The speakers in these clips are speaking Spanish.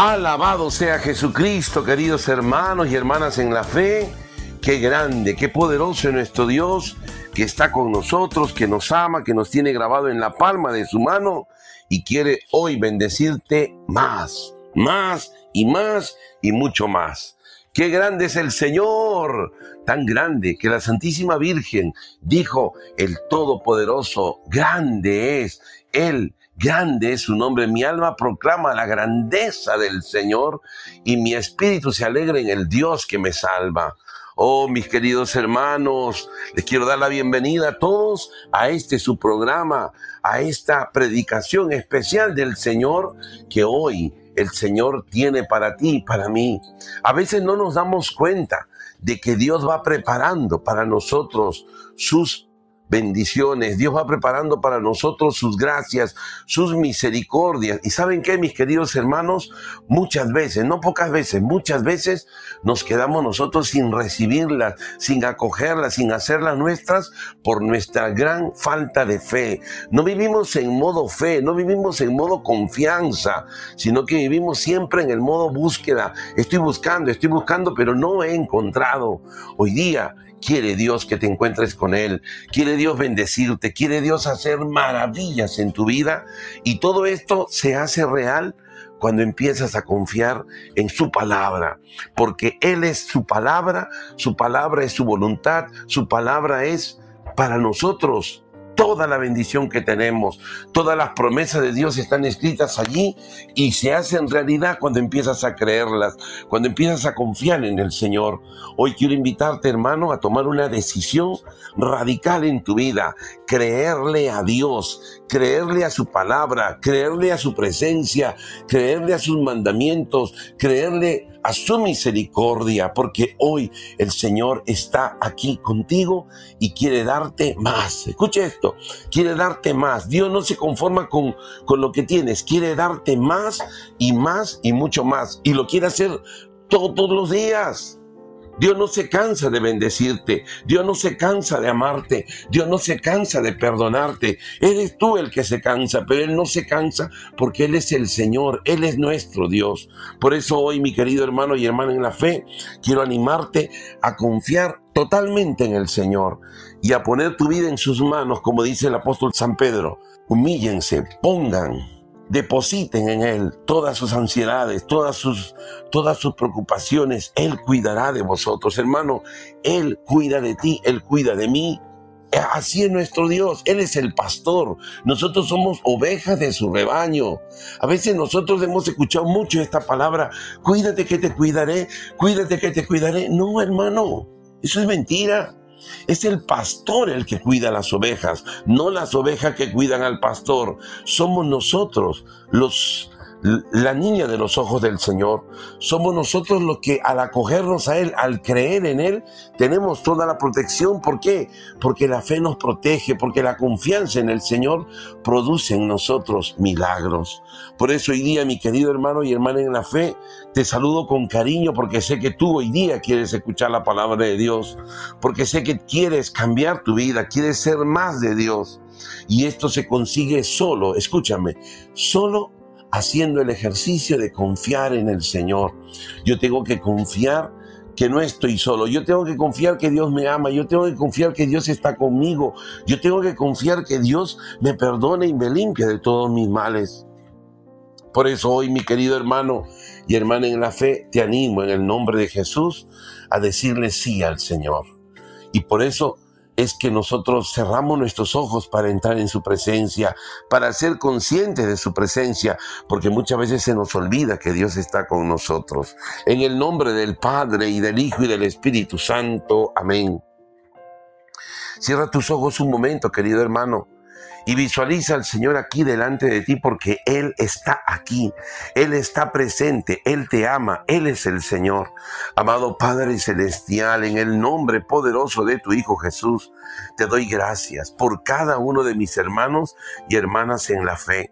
Alabado sea Jesucristo, queridos hermanos y hermanas en la fe. Qué grande, qué poderoso es nuestro Dios que está con nosotros, que nos ama, que nos tiene grabado en la palma de su mano y quiere hoy bendecirte más, más y más y mucho más. Qué grande es el Señor, tan grande que la Santísima Virgen dijo, el Todopoderoso, grande es Él Grande es su nombre. Mi alma proclama la grandeza del Señor y mi espíritu se alegra en el Dios que me salva. Oh, mis queridos hermanos, les quiero dar la bienvenida a todos a este su programa, a esta predicación especial del Señor que hoy el Señor tiene para ti y para mí. A veces no nos damos cuenta de que Dios va preparando para nosotros sus bendiciones. Dios va preparando para nosotros sus gracias, sus misericordias. Y saben qué, mis queridos hermanos, muchas veces, no pocas veces, muchas veces nos quedamos nosotros sin recibirlas, sin acogerlas, sin hacerlas nuestras por nuestra gran falta de fe. No vivimos en modo fe, no vivimos en modo confianza, sino que vivimos siempre en el modo búsqueda. Estoy buscando, estoy buscando, pero no he encontrado. Hoy día Quiere Dios que te encuentres con Él. Quiere Dios bendecirte. Quiere Dios hacer maravillas en tu vida. Y todo esto se hace real cuando empiezas a confiar en su palabra. Porque Él es su palabra. Su palabra es su voluntad. Su palabra es para nosotros toda la bendición que tenemos, todas las promesas de Dios están escritas allí y se hacen realidad cuando empiezas a creerlas, cuando empiezas a confiar en el Señor. Hoy quiero invitarte, hermano, a tomar una decisión radical en tu vida, creerle a Dios, creerle a su palabra, creerle a su presencia, creerle a sus mandamientos, creerle a su misericordia, porque hoy el Señor está aquí contigo y quiere darte más. Escuche esto, quiere darte más. Dios no se conforma con, con lo que tienes, quiere darte más y más y mucho más. Y lo quiere hacer todos los días. Dios no se cansa de bendecirte, Dios no se cansa de amarte, Dios no se cansa de perdonarte. Eres tú el que se cansa, pero Él no se cansa porque Él es el Señor, Él es nuestro Dios. Por eso hoy, mi querido hermano y hermana en la fe, quiero animarte a confiar totalmente en el Señor y a poner tu vida en sus manos, como dice el apóstol San Pedro. Humíllense, pongan depositen en Él todas sus ansiedades, todas sus, todas sus preocupaciones. Él cuidará de vosotros, hermano. Él cuida de ti, Él cuida de mí. Así es nuestro Dios, Él es el pastor, nosotros somos ovejas de su rebaño. A veces nosotros hemos escuchado mucho esta palabra, cuídate que te cuidaré, cuídate que te cuidaré. No, hermano, eso es mentira. Es el pastor el que cuida las ovejas, no las ovejas que cuidan al pastor. Somos nosotros los la niña de los ojos del Señor. Somos nosotros los que al acogernos a Él, al creer en Él, tenemos toda la protección. ¿Por qué? Porque la fe nos protege, porque la confianza en el Señor produce en nosotros milagros. Por eso hoy día, mi querido hermano y hermana en la fe, te saludo con cariño porque sé que tú hoy día quieres escuchar la palabra de Dios, porque sé que quieres cambiar tu vida, quieres ser más de Dios. Y esto se consigue solo, escúchame, solo haciendo el ejercicio de confiar en el Señor. Yo tengo que confiar que no estoy solo. Yo tengo que confiar que Dios me ama. Yo tengo que confiar que Dios está conmigo. Yo tengo que confiar que Dios me perdone y me limpia de todos mis males. Por eso hoy, mi querido hermano y hermana en la fe, te animo en el nombre de Jesús a decirle sí al Señor. Y por eso es que nosotros cerramos nuestros ojos para entrar en su presencia, para ser conscientes de su presencia, porque muchas veces se nos olvida que Dios está con nosotros. En el nombre del Padre y del Hijo y del Espíritu Santo. Amén. Cierra tus ojos un momento, querido hermano y visualiza al Señor aquí delante de ti porque Él está aquí, Él está presente, Él te ama, Él es el Señor. Amado Padre Celestial, en el nombre poderoso de tu Hijo Jesús, te doy gracias por cada uno de mis hermanos y hermanas en la fe.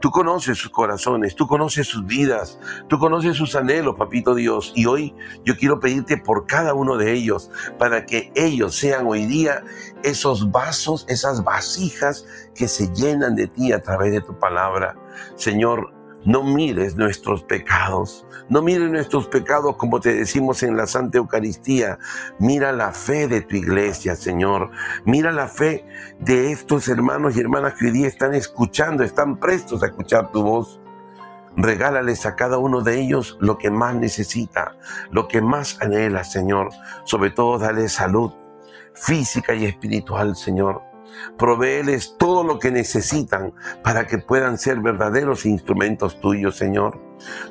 Tú conoces sus corazones, tú conoces sus vidas, tú conoces sus anhelos, papito Dios. Y hoy yo quiero pedirte por cada uno de ellos, para que ellos sean hoy día esos vasos, esas vasijas que se llenan de ti a través de tu palabra. Señor, no mires nuestros pecados, no mires nuestros pecados como te decimos en la Santa Eucaristía. Mira la fe de tu iglesia, Señor. Mira la fe de estos hermanos y hermanas que hoy día están escuchando, están prestos a escuchar tu voz. Regálales a cada uno de ellos lo que más necesita, lo que más anhela, Señor. Sobre todo, dale salud física y espiritual, Señor. Provéeles todo lo que necesitan para que puedan ser verdaderos instrumentos tuyos, Señor.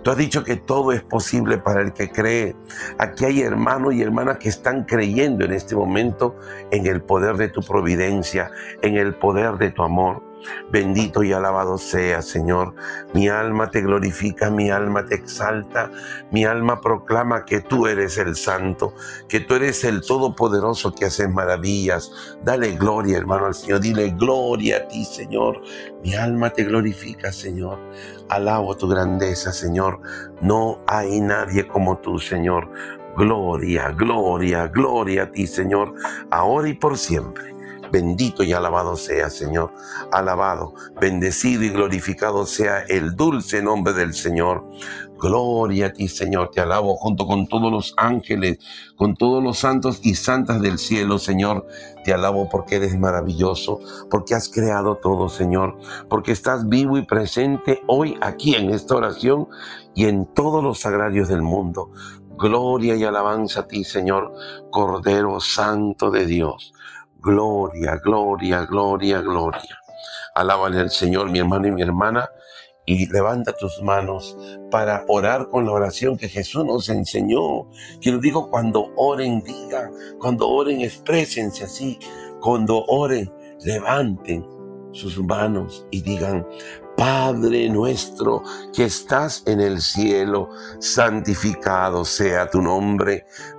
Tú has dicho que todo es posible para el que cree. Aquí hay hermanos y hermanas que están creyendo en este momento en el poder de tu providencia, en el poder de tu amor. Bendito y alabado sea, Señor. Mi alma te glorifica, mi alma te exalta, mi alma proclama que tú eres el santo, que tú eres el todopoderoso que haces maravillas. Dale gloria, hermano, al Señor. Dile gloria a ti, Señor. Mi alma te glorifica, Señor. Alabo tu grandeza, Señor. No hay nadie como tú, Señor. Gloria, gloria, gloria a ti, Señor, ahora y por siempre. Bendito y alabado sea, Señor. Alabado, bendecido y glorificado sea el dulce nombre del Señor. Gloria a ti, Señor. Te alabo junto con todos los ángeles, con todos los santos y santas del cielo, Señor. Te alabo porque eres maravilloso, porque has creado todo, Señor, porque estás vivo y presente hoy aquí en esta oración y en todos los sagrarios del mundo. Gloria y alabanza a ti, Señor, Cordero Santo de Dios. Gloria, gloria, gloria, gloria. Alábale al Señor, mi hermano y mi hermana, y levanta tus manos para orar con la oración que Jesús nos enseñó. Que lo digo cuando oren, digan, cuando oren, exprésense así. Cuando oren, levanten sus manos y digan, Padre nuestro que estás en el cielo, santificado sea tu nombre,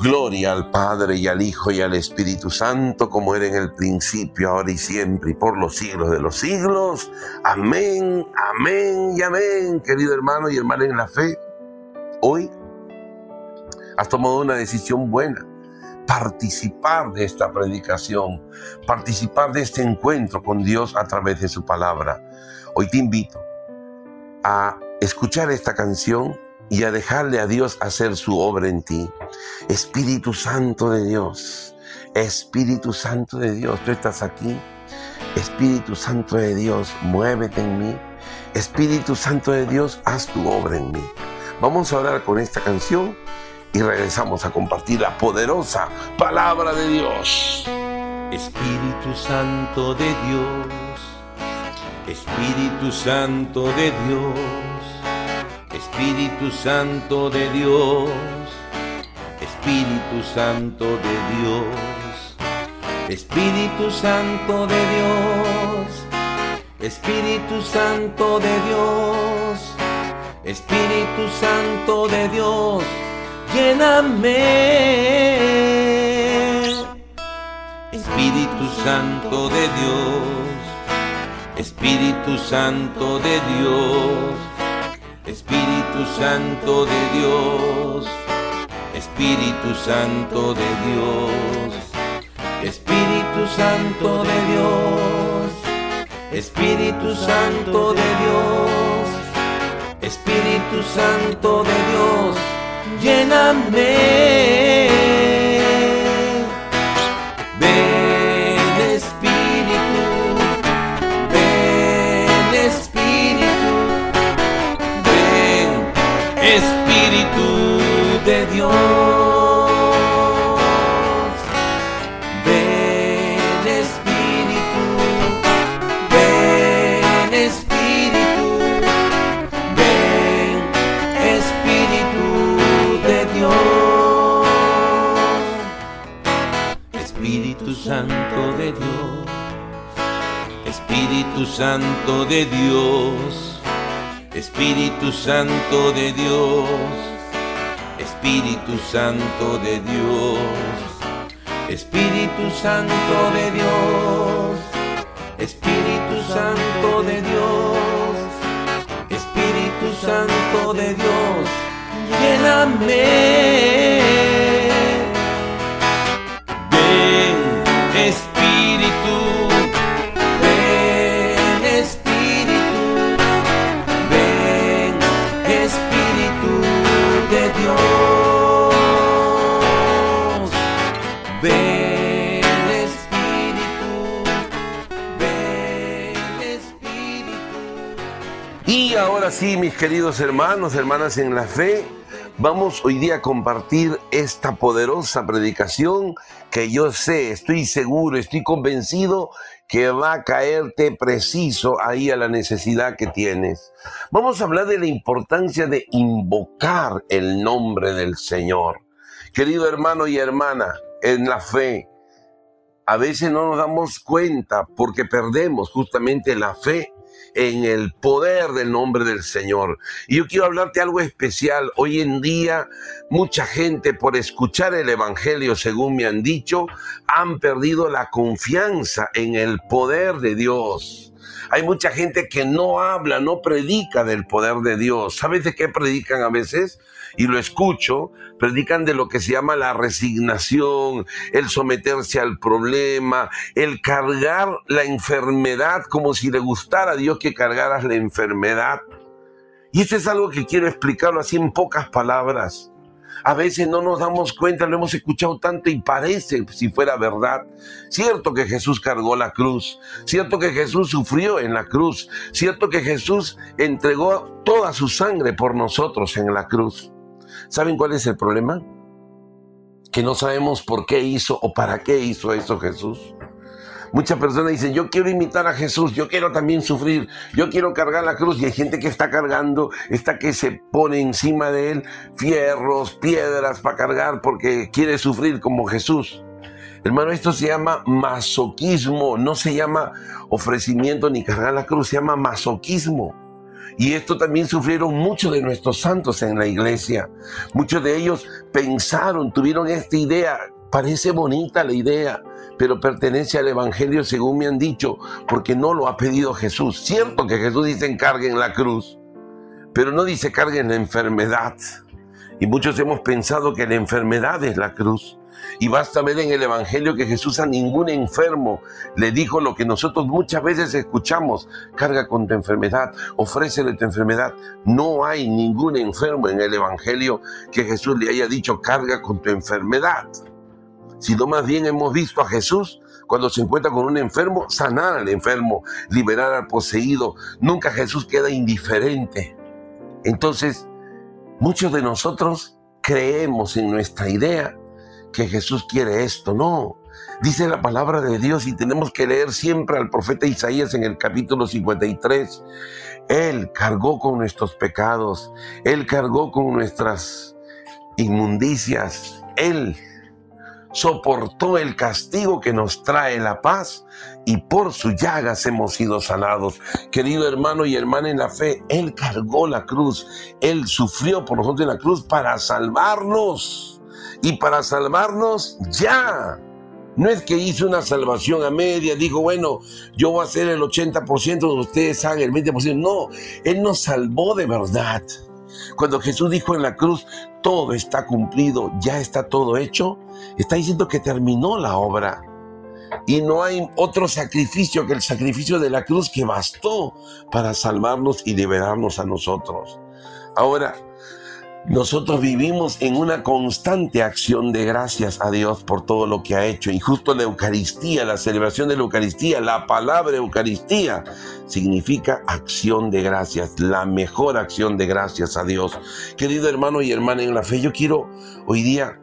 Gloria al Padre y al Hijo y al Espíritu Santo, como era en el principio, ahora y siempre, y por los siglos de los siglos. Amén, amén y amén, querido hermano y hermana en la fe. Hoy has tomado una decisión buena, participar de esta predicación, participar de este encuentro con Dios a través de su palabra. Hoy te invito a escuchar esta canción y a dejarle a Dios hacer su obra en ti. Espíritu Santo de Dios, Espíritu Santo de Dios, tú estás aquí. Espíritu Santo de Dios, muévete en mí. Espíritu Santo de Dios, haz tu obra en mí. Vamos a orar con esta canción y regresamos a compartir la poderosa palabra de Dios. Espíritu Santo de Dios, Espíritu Santo de Dios Espíritu Santo de Dios, Espíritu Santo de Dios, Espíritu Santo de Dios, Espíritu Santo de Dios, Espíritu Santo de Dios, lléname. Espíritu Santo de Dios, Espíritu Santo de Dios. Espíritu Santo de Dios, Espíritu Santo de Dios, Espíritu Santo de Dios, Espíritu Santo de Dios, Espíritu Santo de Dios, lléname. Santo de Dios, Espíritu Santo de Dios, Espíritu Santo de Dios, Espíritu Santo de Dios, Espíritu Santo de Dios, Espíritu Santo de Dios, lléname. Sí, mis queridos hermanos, hermanas en la fe, vamos hoy día a compartir esta poderosa predicación que yo sé, estoy seguro, estoy convencido que va a caerte preciso ahí a la necesidad que tienes. Vamos a hablar de la importancia de invocar el nombre del Señor. Querido hermano y hermana, en la fe, a veces no nos damos cuenta porque perdemos justamente la fe en el poder del nombre del Señor. Y yo quiero hablarte algo especial. Hoy en día mucha gente por escuchar el Evangelio, según me han dicho, han perdido la confianza en el poder de Dios. Hay mucha gente que no habla, no predica del poder de Dios. ¿Sabes de qué predican a veces? Y lo escucho, predican de lo que se llama la resignación, el someterse al problema, el cargar la enfermedad como si le gustara a Dios que cargaras la enfermedad. Y esto es algo que quiero explicarlo así en pocas palabras. A veces no nos damos cuenta, lo hemos escuchado tanto y parece si fuera verdad. Cierto que Jesús cargó la cruz, cierto que Jesús sufrió en la cruz, cierto que Jesús entregó toda su sangre por nosotros en la cruz. ¿Saben cuál es el problema? Que no sabemos por qué hizo o para qué hizo eso Jesús. Muchas personas dicen, yo quiero imitar a Jesús, yo quiero también sufrir, yo quiero cargar la cruz. Y hay gente que está cargando, está que se pone encima de él fierros, piedras para cargar porque quiere sufrir como Jesús. Hermano, esto se llama masoquismo, no se llama ofrecimiento ni cargar la cruz, se llama masoquismo. Y esto también sufrieron muchos de nuestros santos en la iglesia. Muchos de ellos pensaron, tuvieron esta idea. Parece bonita la idea, pero pertenece al Evangelio según me han dicho, porque no lo ha pedido Jesús. Cierto que Jesús dice carguen la cruz, pero no dice carguen la enfermedad. Y muchos hemos pensado que la enfermedad es la cruz. Y basta ver en el Evangelio que Jesús a ningún enfermo le dijo lo que nosotros muchas veces escuchamos, carga con tu enfermedad, ofrécele tu enfermedad. No hay ningún enfermo en el Evangelio que Jesús le haya dicho, carga con tu enfermedad. Sino más bien hemos visto a Jesús cuando se encuentra con un enfermo, sanar al enfermo, liberar al poseído. Nunca Jesús queda indiferente. Entonces, muchos de nosotros creemos en nuestra idea que Jesús quiere esto, no. Dice la palabra de Dios y tenemos que leer siempre al profeta Isaías en el capítulo 53. Él cargó con nuestros pecados, Él cargó con nuestras inmundicias, Él soportó el castigo que nos trae la paz y por sus llagas hemos sido sanados. Querido hermano y hermana en la fe, Él cargó la cruz, Él sufrió por nosotros en la cruz para salvarnos y para salvarnos ya. No es que hizo una salvación a media, dijo, bueno, yo voy a hacer el 80%, de ustedes hagan el 20%. No, Él nos salvó de verdad. Cuando Jesús dijo en la cruz, todo está cumplido, ya está todo hecho, está diciendo que terminó la obra. Y no hay otro sacrificio que el sacrificio de la cruz que bastó para salvarnos y liberarnos a nosotros. Ahora, nosotros vivimos en una constante acción de gracias a Dios por todo lo que ha hecho. Y justo la Eucaristía, la celebración de la Eucaristía, la palabra Eucaristía, significa acción de gracias, la mejor acción de gracias a Dios. Querido hermano y hermana en la fe, yo quiero hoy día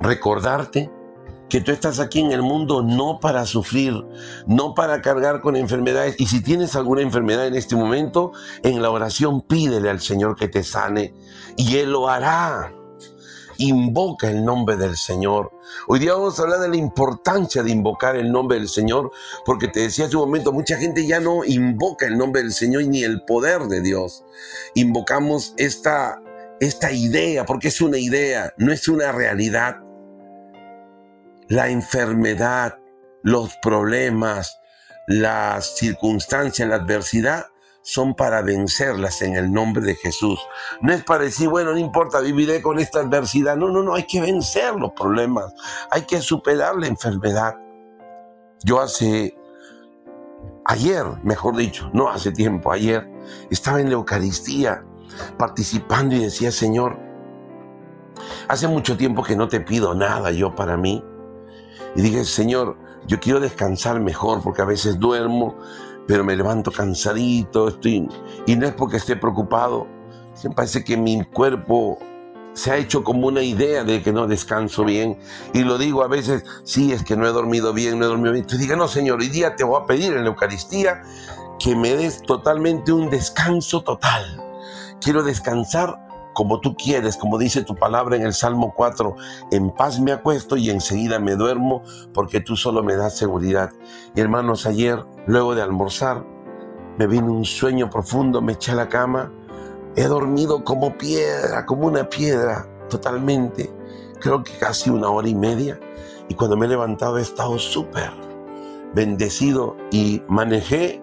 recordarte que tú estás aquí en el mundo no para sufrir, no para cargar con enfermedades. Y si tienes alguna enfermedad en este momento, en la oración pídele al Señor que te sane y Él lo hará. invoca el nombre del Señor. Hoy día vamos a hablar de la importancia de invocar el nombre del Señor, porque te decía hace un momento, mucha gente ya no invoca el nombre del Señor ni el poder de Dios. Invocamos esta, esta idea, porque es una idea, no es una realidad. La enfermedad, los problemas, las circunstancias, la adversidad son para vencerlas en el nombre de Jesús. No es para decir, bueno, no importa, viviré con esta adversidad. No, no, no, hay que vencer los problemas. Hay que superar la enfermedad. Yo hace, ayer, mejor dicho, no hace tiempo, ayer, estaba en la Eucaristía participando y decía, Señor, hace mucho tiempo que no te pido nada yo para mí. Y dije, Señor, yo quiero descansar mejor porque a veces duermo, pero me levanto cansadito, estoy, y no es porque esté preocupado, me parece que mi cuerpo se ha hecho como una idea de que no descanso bien. Y lo digo a veces, sí, es que no he dormido bien, no he dormido bien. Entonces diga, no, Señor, hoy día te voy a pedir en la Eucaristía que me des totalmente un descanso total. Quiero descansar como tú quieres, como dice tu palabra en el Salmo 4, en paz me acuesto y enseguida me duermo porque tú solo me das seguridad. Y hermanos, ayer, luego de almorzar, me vino un sueño profundo, me eché a la cama, he dormido como piedra, como una piedra, totalmente, creo que casi una hora y media, y cuando me he levantado he estado súper bendecido y manejé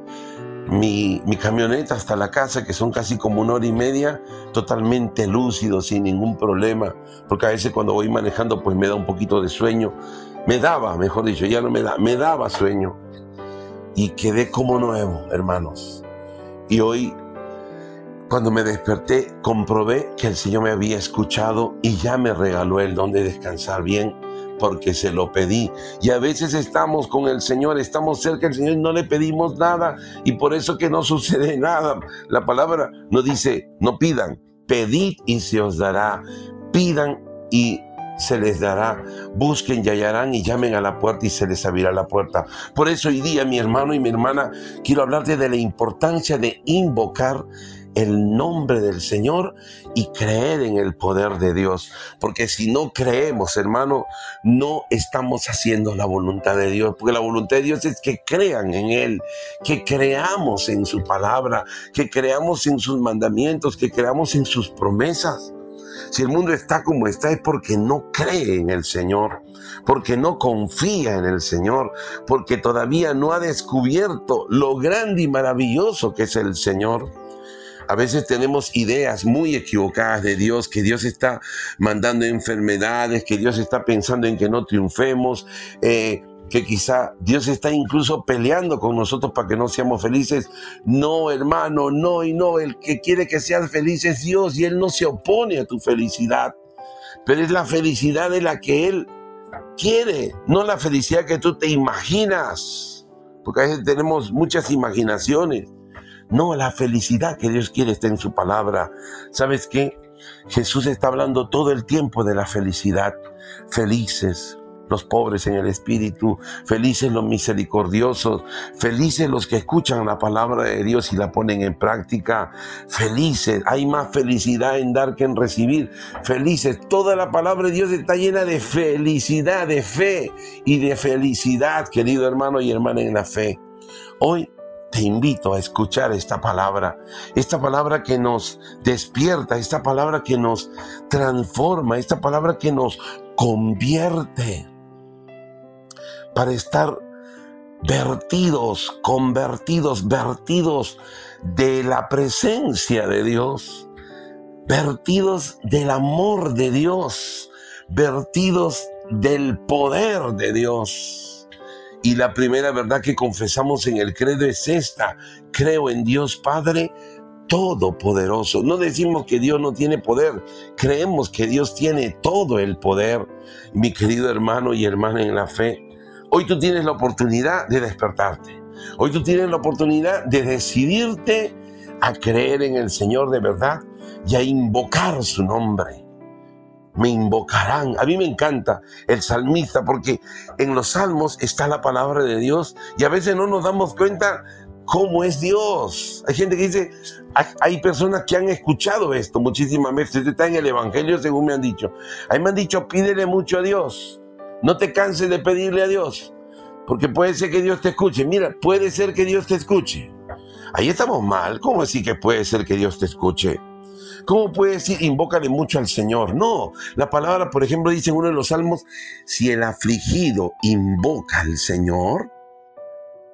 mi, camioneta hasta la casa, que son casi como una hora y media, totalmente lúcido, sin ningún problema, porque a veces cuando voy manejando pues me da un poquito de sueño, me daba, mejor dicho, ya no me da, me daba sueño. Y quedé como nuevo, hermanos. Y hoy, cuando me desperté, comprobé que el Señor me había escuchado y ya me regaló el don de descansar bien porque se lo pedí. Y a veces estamos con el Señor, estamos cerca del Señor y no le pedimos nada y por eso que no sucede nada. La palabra no dice, no pidan, pedid y se os dará. Pidan y se les dará. Busquen y hallarán y llamen a la puerta y se les abrirá la puerta. Por eso hoy día, mi hermano y mi hermana, quiero hablarte de la importancia de invocar el nombre del Señor y creer en el poder de Dios. Porque si no creemos, hermano, no estamos haciendo la voluntad de Dios. Porque la voluntad de Dios es que crean en Él, que creamos en su palabra, que creamos en sus mandamientos, que creamos en sus promesas. Si el mundo está como está es porque no cree en el Señor, porque no confía en el Señor, porque todavía no ha descubierto lo grande y maravilloso que es el Señor. A veces tenemos ideas muy equivocadas de Dios, que Dios está mandando enfermedades, que Dios está pensando en que no triunfemos, eh, que quizá Dios está incluso peleando con nosotros para que no seamos felices. No, hermano, no y no. El que quiere que seas feliz es Dios y Él no se opone a tu felicidad. Pero es la felicidad de la que Él quiere, no la felicidad que tú te imaginas. Porque a veces tenemos muchas imaginaciones. No, la felicidad que Dios quiere está en su palabra. ¿Sabes qué? Jesús está hablando todo el tiempo de la felicidad. Felices los pobres en el espíritu, felices los misericordiosos, felices los que escuchan la palabra de Dios y la ponen en práctica, felices, hay más felicidad en dar que en recibir, felices, toda la palabra de Dios está llena de felicidad, de fe y de felicidad, querido hermano y hermana en la fe. Hoy te invito a escuchar esta palabra, esta palabra que nos despierta, esta palabra que nos transforma, esta palabra que nos convierte para estar vertidos, convertidos, vertidos de la presencia de Dios, vertidos del amor de Dios, vertidos del poder de Dios. Y la primera verdad que confesamos en el credo es esta. Creo en Dios Padre Todopoderoso. No decimos que Dios no tiene poder, creemos que Dios tiene todo el poder. Mi querido hermano y hermana en la fe, hoy tú tienes la oportunidad de despertarte. Hoy tú tienes la oportunidad de decidirte a creer en el Señor de verdad y a invocar su nombre me invocarán. A mí me encanta el salmista porque en los salmos está la palabra de Dios y a veces no nos damos cuenta cómo es Dios. Hay gente que dice, hay personas que han escuchado esto muchísimas veces. Está en el Evangelio según me han dicho. Ahí me han dicho, pídele mucho a Dios. No te canses de pedirle a Dios. Porque puede ser que Dios te escuche. Mira, puede ser que Dios te escuche. Ahí estamos mal. ¿Cómo decir que puede ser que Dios te escuche? ¿Cómo puede decir invócale mucho al Señor? No, la palabra, por ejemplo, dice en uno de los salmos, si el afligido invoca al Señor,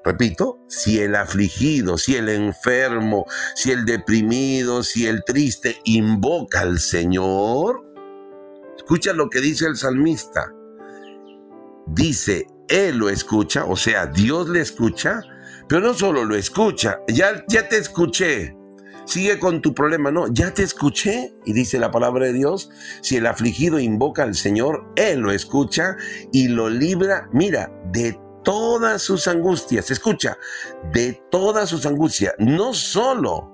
repito, si el afligido, si el enfermo, si el deprimido, si el triste invoca al Señor, escucha lo que dice el salmista. Dice, Él lo escucha, o sea, Dios le escucha, pero no solo lo escucha, ya, ya te escuché, sigue con tu problema. No, ya te escuché. Y dice la palabra de Dios, si el afligido invoca al Señor, Él lo escucha y lo libra, mira, de todas sus angustias. Escucha, de todas sus angustias. No solo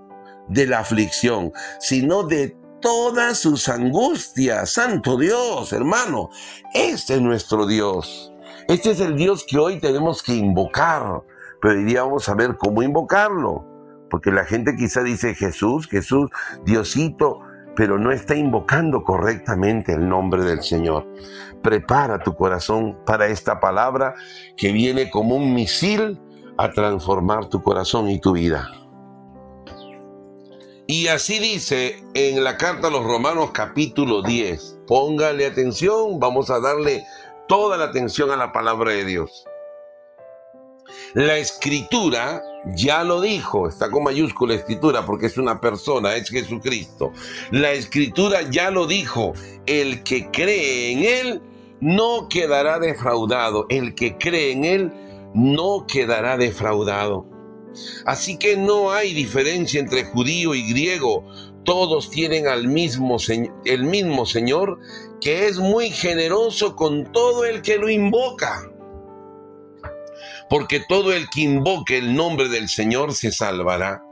de la aflicción, sino de todas sus angustias. Santo Dios, hermano, este es nuestro Dios. Este es el Dios que hoy tenemos que invocar, pero iríamos a ver cómo invocarlo. Porque la gente quizá dice Jesús, Jesús, Diosito, pero no está invocando correctamente el nombre del Señor. Prepara tu corazón para esta palabra que viene como un misil a transformar tu corazón y tu vida. Y así dice en la carta a los Romanos capítulo 10. Póngale atención, vamos a darle toda la atención a la palabra de Dios. La escritura ya lo dijo, está con mayúscula escritura porque es una persona, es Jesucristo. La escritura ya lo dijo, el que cree en Él no quedará defraudado, el que cree en Él no quedará defraudado. Así que no hay diferencia entre judío y griego, todos tienen al mismo, el mismo Señor que es muy generoso con todo el que lo invoca porque todo el que invoque el nombre del Señor se salvará.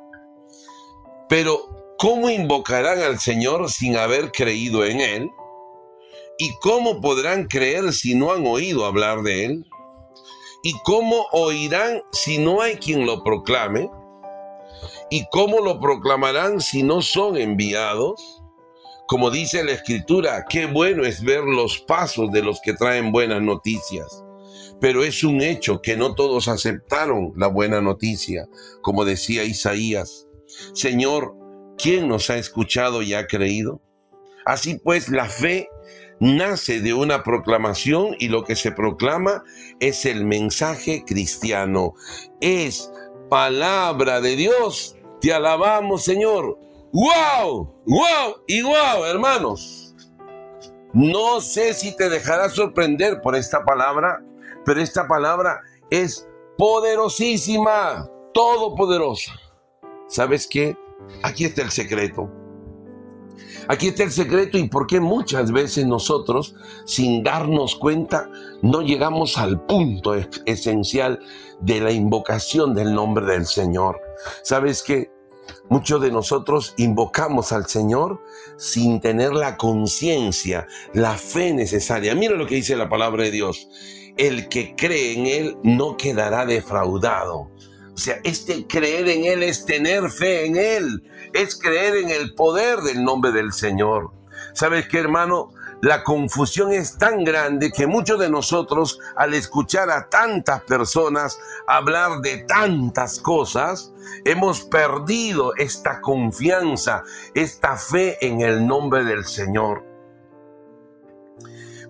Pero, ¿cómo invocarán al Señor sin haber creído en Él? ¿Y cómo podrán creer si no han oído hablar de Él? ¿Y cómo oirán si no hay quien lo proclame? ¿Y cómo lo proclamarán si no son enviados? Como dice la Escritura, qué bueno es ver los pasos de los que traen buenas noticias. Pero es un hecho que no todos aceptaron la buena noticia, como decía Isaías. Señor, ¿quién nos ha escuchado y ha creído? Así pues, la fe nace de una proclamación y lo que se proclama es el mensaje cristiano. Es palabra de Dios. Te alabamos, Señor. ¡Wow! ¡Wow! Y wow, hermanos. No sé si te dejará sorprender por esta palabra, pero esta palabra es poderosísima, todopoderosa. ¿Sabes qué? Aquí está el secreto. Aquí está el secreto y por qué muchas veces nosotros, sin darnos cuenta, no llegamos al punto esencial de la invocación del nombre del Señor. ¿Sabes qué? Muchos de nosotros invocamos al Señor sin tener la conciencia, la fe necesaria. Mira lo que dice la palabra de Dios el que cree en Él no quedará defraudado. O sea, este creer en Él es tener fe en Él, es creer en el poder del nombre del Señor. ¿Sabes qué, hermano? La confusión es tan grande que muchos de nosotros, al escuchar a tantas personas hablar de tantas cosas, hemos perdido esta confianza, esta fe en el nombre del Señor.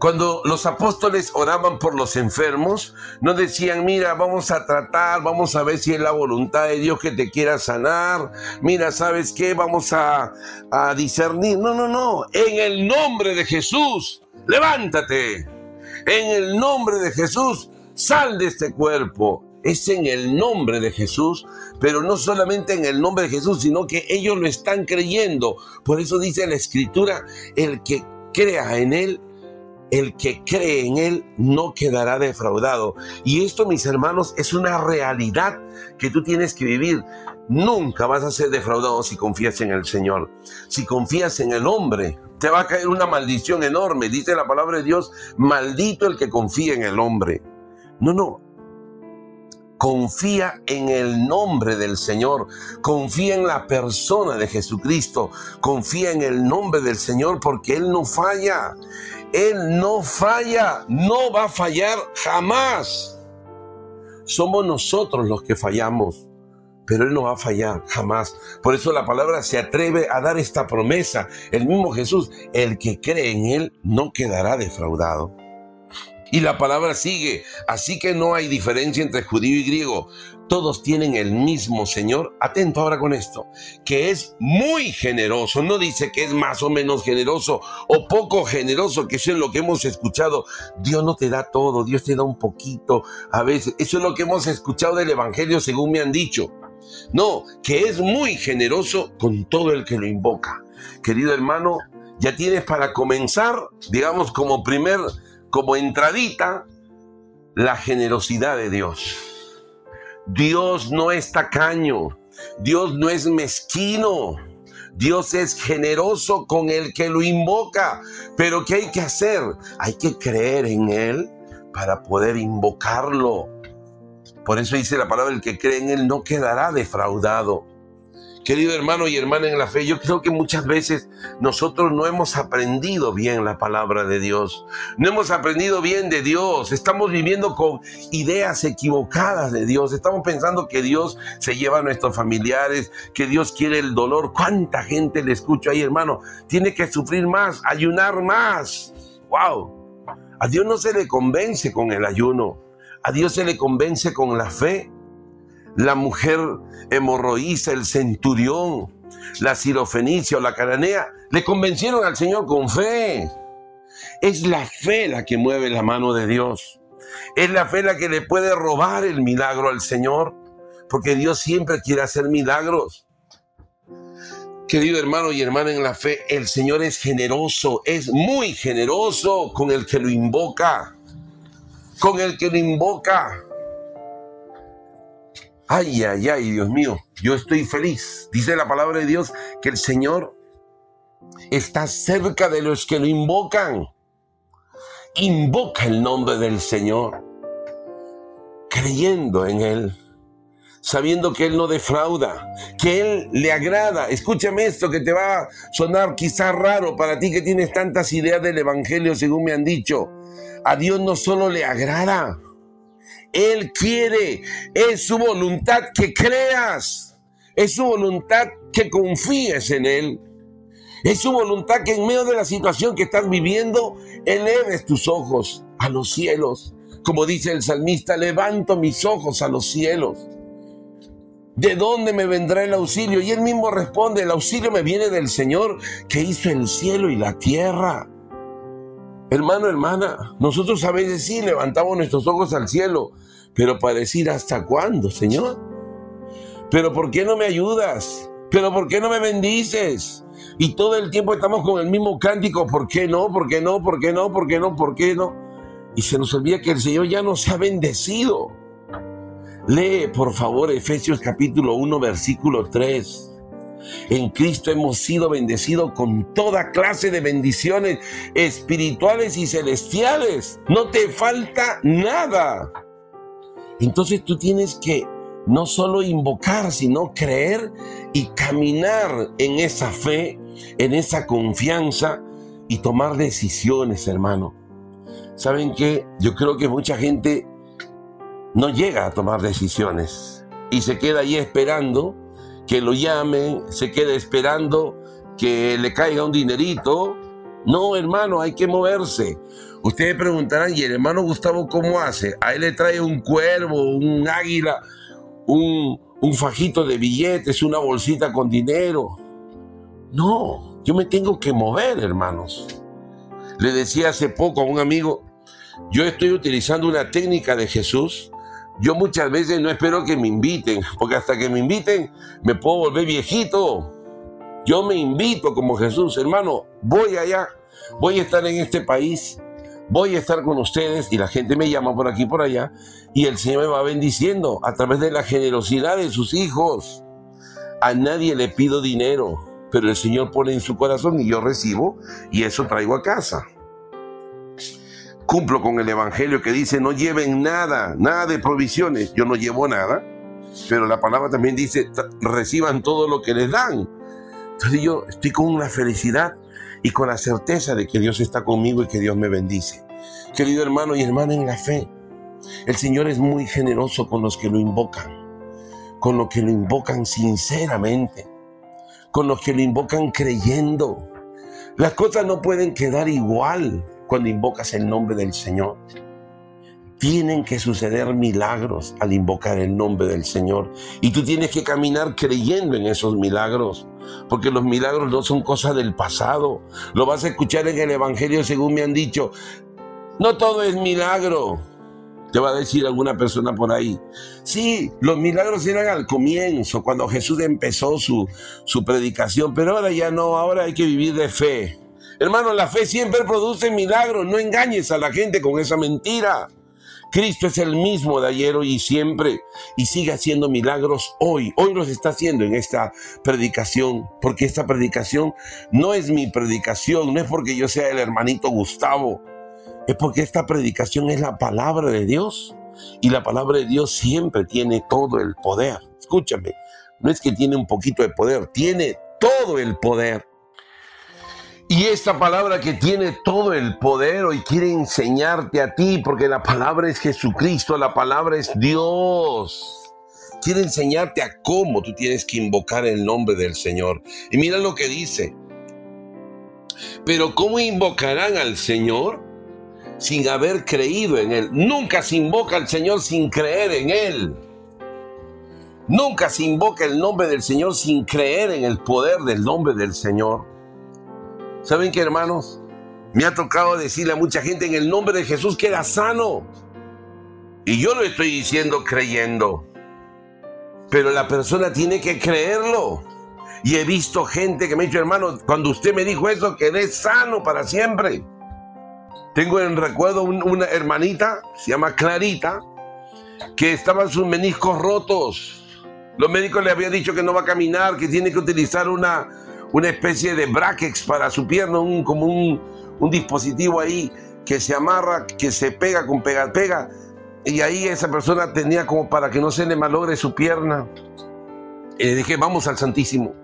Cuando los apóstoles oraban por los enfermos, no decían, mira, vamos a tratar, vamos a ver si es la voluntad de Dios que te quiera sanar, mira, ¿sabes qué? Vamos a, a discernir. No, no, no, en el nombre de Jesús, levántate. En el nombre de Jesús, sal de este cuerpo. Es en el nombre de Jesús, pero no solamente en el nombre de Jesús, sino que ellos lo están creyendo. Por eso dice la escritura, el que crea en Él el que cree en Él no quedará defraudado. Y esto, mis hermanos, es una realidad que tú tienes que vivir. Nunca vas a ser defraudado si confías en el Señor. Si confías en el hombre, te va a caer una maldición enorme. Dice la palabra de Dios, maldito el que confía en el hombre. No, no. confía en el nombre del Señor, confía en la persona de Jesucristo, confía en el nombre del Señor porque Él no falla. Él no falla, no va a fallar jamás. Somos nosotros los que fallamos, pero Él no va a fallar jamás. Por eso la palabra se atreve a dar esta promesa. El mismo Jesús, el que cree en Él no quedará defraudado. Y la palabra sigue, así que no hay diferencia entre judío y griego. Todos tienen el mismo Señor. Atento ahora con esto, que es muy generoso. No dice que es más o menos generoso o poco generoso, que eso es lo que hemos escuchado. Dios no te da todo, Dios te da un poquito a veces. Eso es lo que hemos escuchado del Evangelio según me han dicho. No, que es muy generoso con todo el que lo invoca. Querido hermano, ya tienes para comenzar, digamos, como primer como entradita la generosidad de Dios. Dios no es tacaño, Dios no es mezquino, Dios es generoso con el que lo invoca. Pero ¿qué hay que hacer? Hay que creer en Él para poder invocarlo. Por eso dice la palabra, el que cree en Él no quedará defraudado. Querido hermano y hermana en la fe, yo creo que muchas veces nosotros no hemos aprendido bien la palabra de Dios, no hemos aprendido bien de Dios, estamos viviendo con ideas equivocadas de Dios, estamos pensando que Dios se lleva a nuestros familiares, que Dios quiere el dolor. ¿Cuánta gente le escucho ahí, hermano? Tiene que sufrir más, ayunar más. ¡Wow! A Dios no se le convence con el ayuno, a Dios se le convence con la fe la mujer hemorroísa, el centurión, la sirofenicia o la cananea, le convencieron al Señor con fe. Es la fe la que mueve la mano de Dios. Es la fe la que le puede robar el milagro al Señor, porque Dios siempre quiere hacer milagros. Querido hermano y hermana en la fe, el Señor es generoso, es muy generoso con el que lo invoca, con el que lo invoca. Ay, ay, ay, Dios mío, yo estoy feliz. Dice la palabra de Dios que el Señor está cerca de los que lo invocan. Invoca el nombre del Señor, creyendo en Él, sabiendo que Él no defrauda, que Él le agrada. Escúchame esto que te va a sonar quizás raro para ti que tienes tantas ideas del Evangelio según me han dicho. A Dios no solo le agrada, él quiere, es su voluntad que creas, es su voluntad que confíes en Él. Es su voluntad que en medio de la situación que estás viviendo, eleves tus ojos a los cielos. Como dice el salmista, levanto mis ojos a los cielos. ¿De dónde me vendrá el auxilio? Y él mismo responde, el auxilio me viene del Señor que hizo el cielo y la tierra. Hermano, hermana, nosotros a veces sí levantamos nuestros ojos al cielo, pero para decir hasta cuándo, Señor. Pero ¿por qué no me ayudas? Pero ¿por qué no me bendices? Y todo el tiempo estamos con el mismo cántico, ¿por qué no? ¿Por qué no? ¿Por qué no? ¿Por qué no? ¿Por qué no? Y se nos olvida que el Señor ya nos ha bendecido. Lee, por favor, Efesios capítulo 1, versículo 3. En Cristo hemos sido bendecidos con toda clase de bendiciones espirituales y celestiales. No te falta nada. Entonces tú tienes que no solo invocar, sino creer y caminar en esa fe, en esa confianza y tomar decisiones, hermano. ¿Saben qué? Yo creo que mucha gente no llega a tomar decisiones y se queda ahí esperando que lo llamen, se quede esperando que le caiga un dinerito. No, hermano, hay que moverse. Ustedes preguntarán, ¿y el hermano Gustavo cómo hace? A él le trae un cuervo, un águila, un, un fajito de billetes, una bolsita con dinero. No, yo me tengo que mover, hermanos. Le decía hace poco a un amigo, yo estoy utilizando una técnica de Jesús yo muchas veces no espero que me inviten, porque hasta que me inviten me puedo volver viejito. Yo me invito como Jesús, hermano, voy allá, voy a estar en este país, voy a estar con ustedes y la gente me llama por aquí por allá y el Señor me va bendiciendo a través de la generosidad de sus hijos. A nadie le pido dinero, pero el Señor pone en su corazón y yo recibo y eso traigo a casa. Cumplo con el Evangelio que dice no lleven nada, nada de provisiones. Yo no llevo nada, pero la palabra también dice reciban todo lo que les dan. Entonces yo estoy con una felicidad y con la certeza de que Dios está conmigo y que Dios me bendice. Querido hermano y hermana en la fe, el Señor es muy generoso con los que lo invocan, con los que lo invocan sinceramente, con los que lo invocan creyendo. Las cosas no pueden quedar igual cuando invocas el nombre del Señor. Tienen que suceder milagros al invocar el nombre del Señor. Y tú tienes que caminar creyendo en esos milagros. Porque los milagros no son cosas del pasado. Lo vas a escuchar en el Evangelio según me han dicho. No todo es milagro. Te va a decir alguna persona por ahí. Sí, los milagros eran al comienzo, cuando Jesús empezó su, su predicación, pero ahora ya no, ahora hay que vivir de fe. Hermano, la fe siempre produce milagros, no engañes a la gente con esa mentira. Cristo es el mismo de ayer, hoy y siempre y sigue haciendo milagros hoy. Hoy los está haciendo en esta predicación, porque esta predicación no es mi predicación, no es porque yo sea el hermanito Gustavo, es porque esta predicación es la palabra de Dios y la palabra de Dios siempre tiene todo el poder. Escúchame, no es que tiene un poquito de poder, tiene todo el poder. Y esta palabra que tiene todo el poder hoy quiere enseñarte a ti, porque la palabra es Jesucristo, la palabra es Dios. Quiere enseñarte a cómo tú tienes que invocar el nombre del Señor. Y mira lo que dice. Pero ¿cómo invocarán al Señor sin haber creído en Él? Nunca se invoca al Señor sin creer en Él. Nunca se invoca el nombre del Señor sin creer en el poder del nombre del Señor. ¿Saben qué, hermanos? Me ha tocado decirle a mucha gente en el nombre de Jesús que era sano. Y yo lo estoy diciendo creyendo. Pero la persona tiene que creerlo. Y he visto gente que me ha dicho, hermano, cuando usted me dijo eso, quedé sano para siempre. Tengo en recuerdo una hermanita, se llama Clarita, que estaban sus meniscos rotos. Los médicos le habían dicho que no va a caminar, que tiene que utilizar una, una especie de brackets para su pierna, un, como un, un, dispositivo ahí que se amarra, que se pega con pega, pega. Y ahí esa persona tenía como para que no se le malogre su pierna. Y le dije, vamos al Santísimo.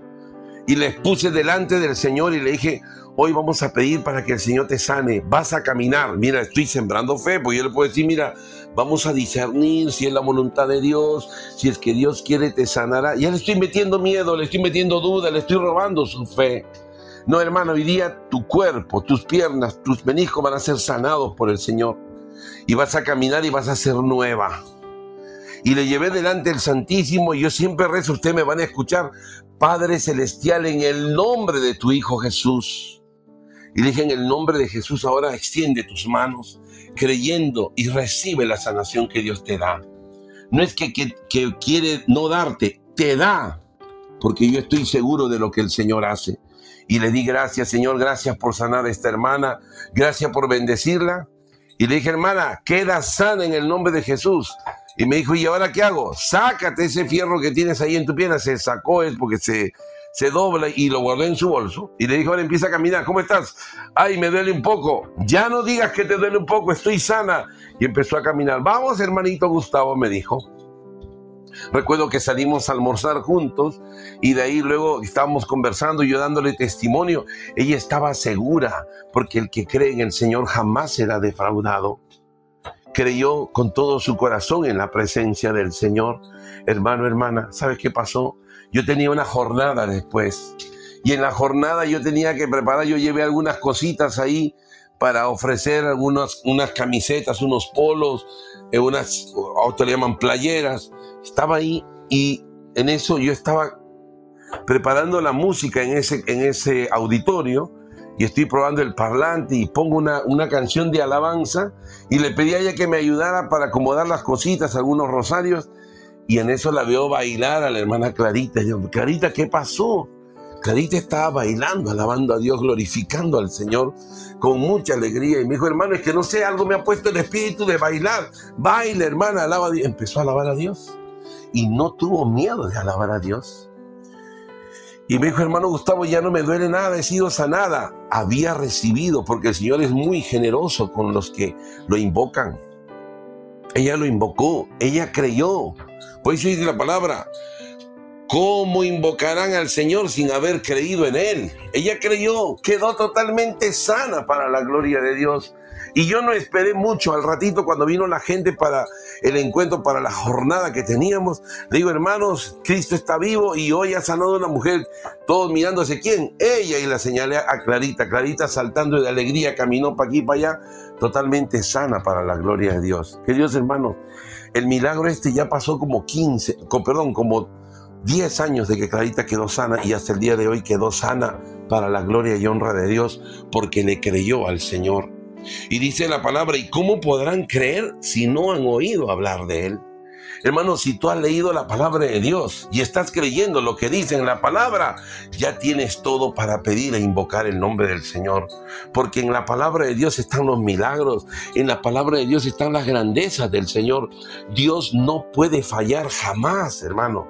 Y les puse delante del Señor y le dije, hoy vamos a pedir para que el Señor te sane. Vas a caminar. Mira, estoy sembrando fe, porque yo le puedo decir, mira, vamos a discernir si es la voluntad de Dios, si es que Dios quiere te sanará. Ya le estoy metiendo miedo, le estoy metiendo duda, le estoy robando su fe. No, hermano, hoy día tu cuerpo, tus piernas, tus meniscos van a ser sanados por el Señor. Y vas a caminar y vas a ser nueva y le llevé delante el Santísimo y yo siempre rezo, ustedes me van a escuchar, Padre Celestial, en el nombre de tu Hijo Jesús. Y dije, en el nombre de Jesús, ahora extiende tus manos, creyendo y recibe la sanación que Dios te da. No es que, que, no darte, te da, porque yo estoy seguro de lo que el Señor hace. Y le di gracias, Señor, gracias por sanar a esta hermana, gracias por bendecirla. Y le dije, hermana, queda sana en el nombre de Jesús. Y me dijo, ¿y ahora qué hago? Sácate ese fierro que tienes ahí en tu pierna. Se sacó es porque se, se dobla y lo guardó en su bolso. Y le dijo, ahora empieza a caminar. ¿Cómo estás? Ay, me duele un poco. Ya no digas que te duele un poco, estoy sana. Y empezó a caminar. Vamos, hermanito Gustavo, me dijo. Recuerdo que salimos a almorzar juntos y de ahí luego estábamos conversando yo dándole testimonio. Ella estaba segura porque el que cree en el Señor jamás será defraudado creyó con todo su corazón en la presencia del Señor. Hermano, hermana, ¿sabes qué pasó? Yo tenía una jornada después y en la jornada yo tenía que preparar, yo llevé algunas cositas ahí para ofrecer algunas unas camisetas, unos polos, eh, unas, otros le llaman playeras. Estaba ahí y en eso yo estaba preparando la música en ese, en ese auditorio y estoy probando el parlante y pongo una, una canción de alabanza y le pedí a ella que me ayudara para acomodar las cositas, algunos rosarios, y en eso la veo bailar a la hermana Clarita. Y yo, Clarita, ¿qué pasó? Clarita estaba bailando, alabando a Dios, glorificando al Señor con mucha alegría. Y me dijo, hermano, es que no sé, algo me ha puesto el espíritu de bailar. Baila, hermana, alaba a Dios. Empezó a alabar a Dios y no tuvo miedo de alabar a Dios. Y me dijo, hermano Gustavo, ya no me duele nada, he sido sanada. Había recibido, porque el Señor es muy generoso con los que lo invocan. Ella lo invocó, ella creyó. Por eso dice la palabra, ¿cómo invocarán al Señor sin haber creído en Él? Ella creyó, quedó totalmente sana para la gloria de Dios. Y yo no esperé mucho al ratito cuando vino la gente para el encuentro, para la jornada que teníamos. Le digo, hermanos, Cristo está vivo y hoy ha sanado a una mujer, todos mirándose quién, ella, y la señalé a Clarita. Clarita saltando de alegría, caminó para aquí, para allá, totalmente sana para la gloria de Dios. Queridos hermanos, el milagro este ya pasó como 15, perdón, como 10 años de que Clarita quedó sana y hasta el día de hoy quedó sana para la gloria y honra de Dios porque le creyó al Señor. Y dice la palabra, ¿y cómo podrán creer si no han oído hablar de Él? Hermano, si tú has leído la palabra de Dios y estás creyendo lo que dice en la palabra, ya tienes todo para pedir e invocar el nombre del Señor. Porque en la palabra de Dios están los milagros, en la palabra de Dios están las grandezas del Señor. Dios no puede fallar jamás, hermano.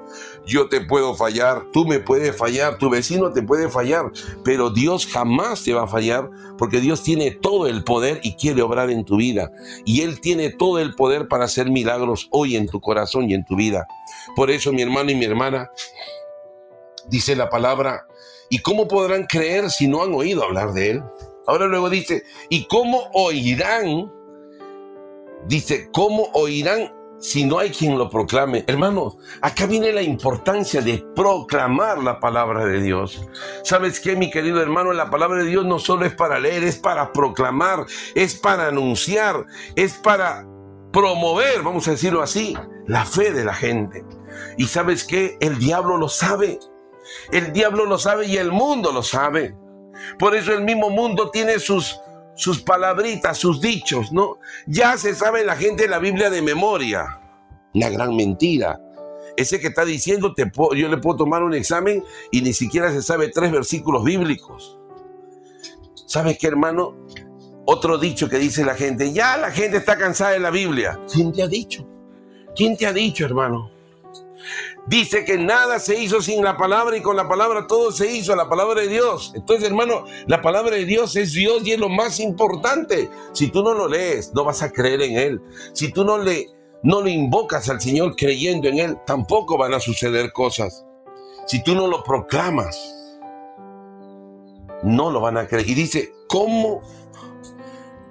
Yo te puedo fallar, tú me puedes fallar, tu vecino te puede fallar, pero Dios jamás te va a fallar porque Dios tiene todo el poder y quiere obrar en tu vida. Y Él tiene todo el poder para hacer milagros hoy en tu corazón y en tu vida. Por eso, mi hermano y mi hermana, dice la palabra, ¿y cómo podrán creer si no han oído hablar de Él? Ahora luego dice, ¿y cómo oirán? Dice, ¿cómo oirán si no hay quien lo proclame. Hermanos, acá viene la importancia de proclamar la palabra de Dios. ¿Sabes qué, mi querido hermano? La palabra de Dios no solo es para leer, es para proclamar, es para anunciar, es para promover, vamos a decirlo así, la fe de la gente. Y sabes qué, el diablo lo sabe. El diablo lo sabe y el mundo lo sabe. Por eso el mismo mundo tiene sus sus palabritas, sus dichos, ¿no? Ya se sabe la gente la Biblia de memoria. La gran mentira. Ese que está diciendo, te yo le puedo tomar un examen y ni siquiera se sabe tres versículos bíblicos. ¿Sabes qué, hermano? Otro dicho que dice la gente, ya la gente está cansada de la Biblia. ¿Quién te ha dicho? ¿Quién te ha dicho, hermano? Dice que nada se hizo sin la palabra y con la palabra todo se hizo, la palabra de Dios. Entonces, hermano, la palabra de Dios es Dios y es lo más importante. Si tú no lo lees, no vas a creer en Él. Si tú no le, no le invocas al Señor creyendo en Él, tampoco van a suceder cosas. Si tú no lo proclamas, no lo van a creer. Y dice, ¿cómo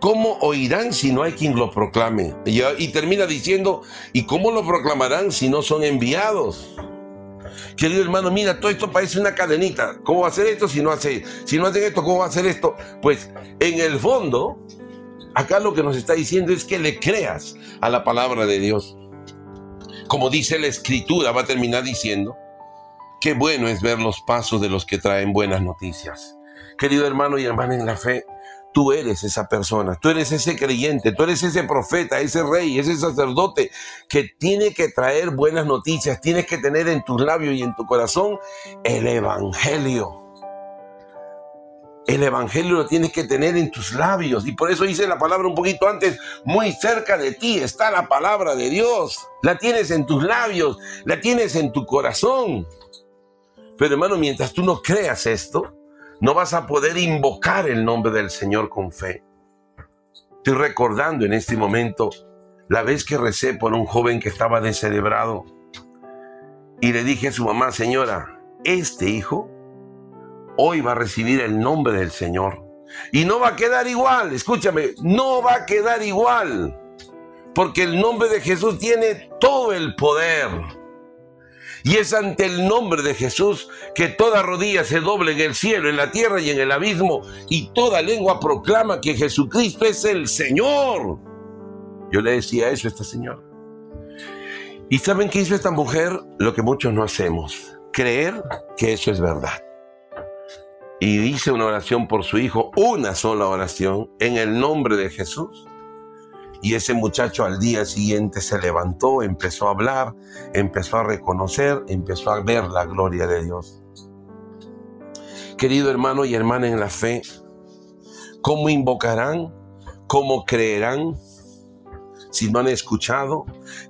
¿Cómo oirán si no hay quien lo proclame? Y, termina diciendo, ¿y cómo lo proclamarán si no son enviados? Querido hermano, mira, todo esto parece una cadenita. ¿Cómo va a ser esto si no hace, si no hacen esto? ¿Cómo va a ser esto? Pues en el fondo, acá lo que nos está diciendo es que le creas a la palabra de Dios. Como dice la escritura, va a terminar diciendo, qué bueno es ver los pasos de los que traen buenas noticias. Querido hermano y hermana en la fe, Tú eres esa persona, tú eres ese creyente, tú eres ese profeta, ese rey, ese sacerdote que tiene que traer buenas noticias, tienes que tener en tus labios y en tu corazón el Evangelio. El Evangelio lo tienes que tener en tus labios. Y por eso dice la palabra un poquito antes, muy cerca de ti está la palabra de Dios. La tienes en tus labios, la tienes en tu corazón. Pero hermano, mientras tú no creas esto, no vas a poder invocar el nombre del Señor con fe. Estoy recordando en este momento la vez que recé por un joven que estaba descerebrado y le dije a su mamá, señora, este hijo hoy va a recibir el nombre del Señor. Y no va a quedar igual, escúchame, no va a quedar igual. Porque el nombre de Jesús tiene todo el poder. Y es ante el nombre de Jesús que toda rodilla se doble en el cielo, en la tierra y en el abismo, y toda lengua proclama que Jesucristo es el Señor. Yo le decía eso a esta señora. ¿Y saben qué hizo esta mujer? Lo que muchos no hacemos, creer que eso es verdad. Y dice una oración por su hijo, una sola oración, en el nombre de Jesús. Y ese muchacho al día siguiente se levantó, empezó a hablar, empezó a reconocer, empezó a ver la gloria de Dios. Querido hermano y hermana en la fe, ¿cómo invocarán? ¿Cómo creerán? Si no han escuchado,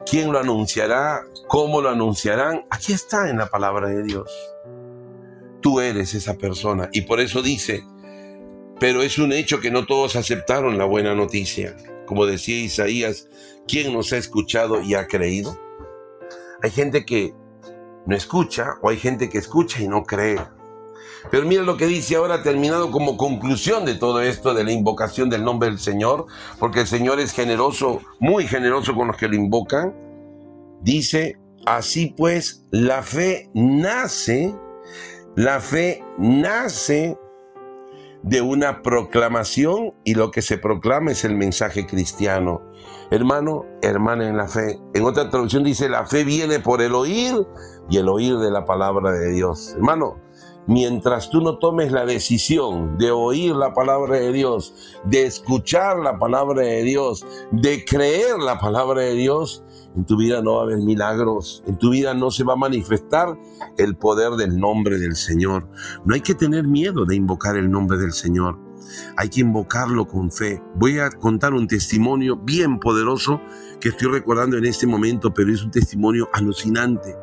¿quién lo anunciará? ¿Cómo lo anunciarán? Aquí está en la palabra de Dios. tú eres esa persona. Y por eso dice, pero es un hecho que no todos aceptaron la buena noticia. Como decía Isaías, ¿quién nos ha escuchado y ha creído? Hay gente que no escucha o hay gente que escucha y no cree. Pero mira lo que dice ahora, terminado como conclusión de todo esto, de la invocación del nombre del Señor, porque el Señor es generoso, muy generoso con los que lo invocan. Dice, así pues, la fe nace, la fe nace de una proclamación y lo que se proclama es el mensaje cristiano. Hermano, hermana en la fe. En otra traducción dice, la fe viene por el oír y el oír de la palabra de Dios. Hermano, mientras tú no tomes la decisión de oír la palabra de Dios, de escuchar la palabra de Dios, de creer la palabra de Dios, en tu vida no va a haber milagros, en tu vida no se va a manifestar el poder del nombre del Señor. No hay que tener miedo de invocar el nombre del Señor, hay que invocarlo con fe. Voy a contar un testimonio bien poderoso que estoy recordando en este momento, pero es un testimonio alucinante.